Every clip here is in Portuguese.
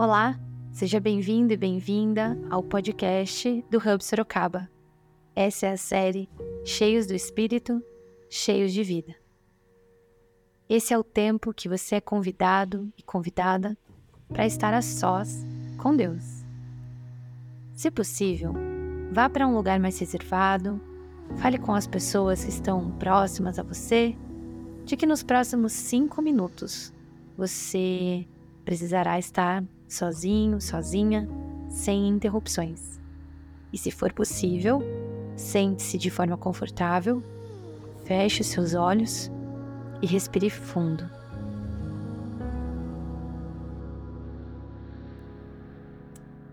Olá, seja bem-vindo e bem-vinda ao podcast do Hub Sorocaba. Essa é a série Cheios do Espírito, Cheios de Vida. Esse é o tempo que você é convidado e convidada para estar a sós com Deus. Se possível, vá para um lugar mais reservado, fale com as pessoas que estão próximas a você, de que nos próximos cinco minutos você precisará estar sozinho, sozinha, sem interrupções. E se for possível, sente-se de forma confortável, feche os seus olhos e respire fundo.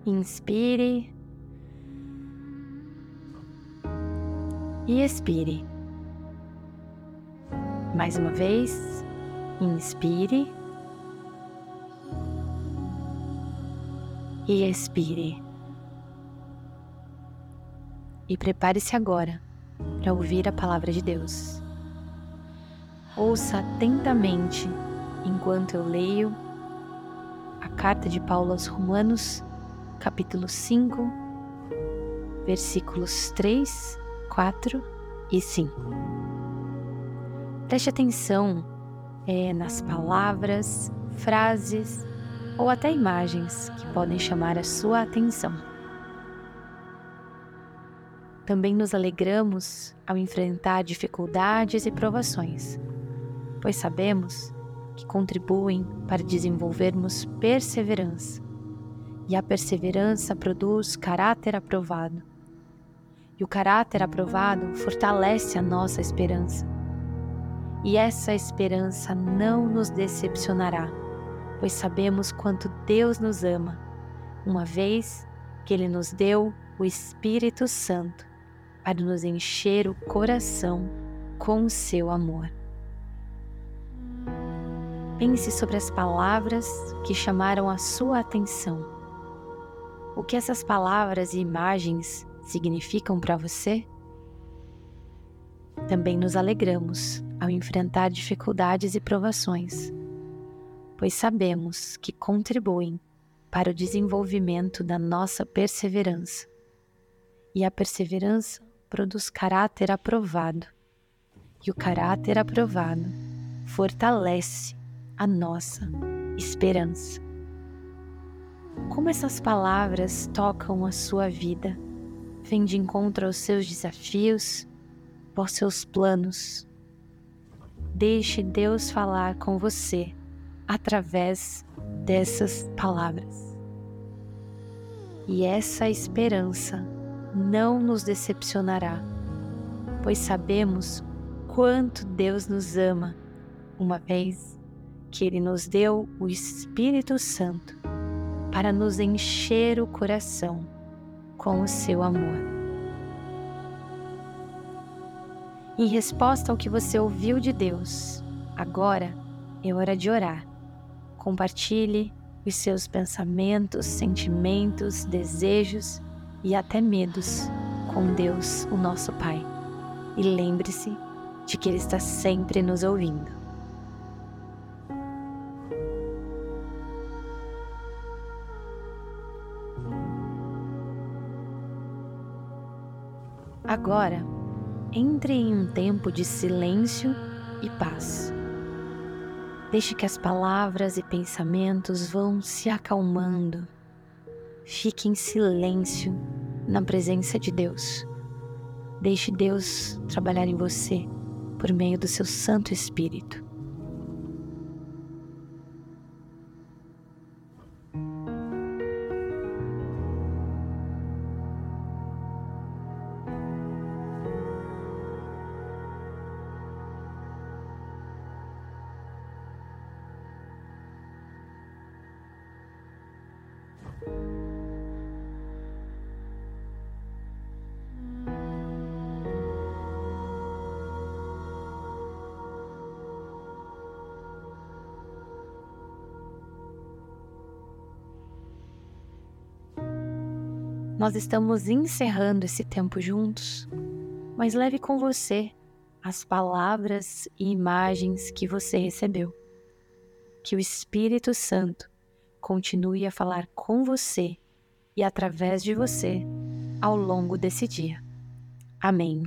Inspire e expire. Mais uma vez, inspire e expire. E prepare-se agora para ouvir a palavra de Deus. Ouça atentamente enquanto eu leio a carta de Paulo aos Romanos, capítulo 5, versículos 3, 4 e 5. Preste atenção é, nas palavras, frases ou até imagens que podem chamar a sua atenção. Também nos alegramos ao enfrentar dificuldades e provações, pois sabemos que contribuem para desenvolvermos perseverança, e a perseverança produz caráter aprovado. E o caráter aprovado fortalece a nossa esperança. E essa esperança não nos decepcionará pois sabemos quanto Deus nos ama, uma vez que Ele nos deu o Espírito Santo para nos encher o coração com o seu amor. Pense sobre as palavras que chamaram a sua atenção. O que essas palavras e imagens significam para você? Também nos alegramos ao enfrentar dificuldades e provações pois sabemos que contribuem para o desenvolvimento da nossa perseverança. E a perseverança produz caráter aprovado, e o caráter aprovado fortalece a nossa esperança. Como essas palavras tocam a sua vida, vem de encontro aos seus desafios, aos seus planos. Deixe Deus falar com você através dessas palavras. E essa esperança não nos decepcionará, pois sabemos quanto Deus nos ama, uma vez que Ele nos deu o Espírito Santo para nos encher o coração com o seu amor. Em resposta ao que você ouviu de Deus, agora é hora de orar Compartilhe os seus pensamentos, sentimentos, desejos e até medos com Deus, o nosso Pai. E lembre-se de que Ele está sempre nos ouvindo. Agora, entre em um tempo de silêncio e paz. Deixe que as palavras e pensamentos vão se acalmando. Fique em silêncio na presença de Deus. Deixe Deus trabalhar em você por meio do seu Santo Espírito. Nós estamos encerrando esse tempo juntos, mas leve com você as palavras e imagens que você recebeu. Que o Espírito Santo continue a falar com você e através de você ao longo desse dia. Amém.